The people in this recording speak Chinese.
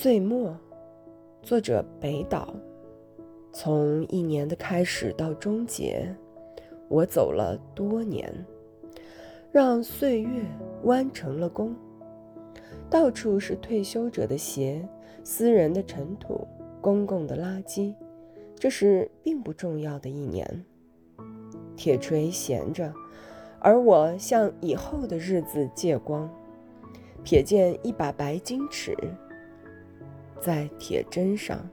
岁末，作者北岛。从一年的开始到终结，我走了多年，让岁月弯成了弓。到处是退休者的鞋，私人的尘土，公共的垃圾。这是并不重要的一年。铁锤闲着，而我向以后的日子借光，瞥见一把白金尺。在铁针上。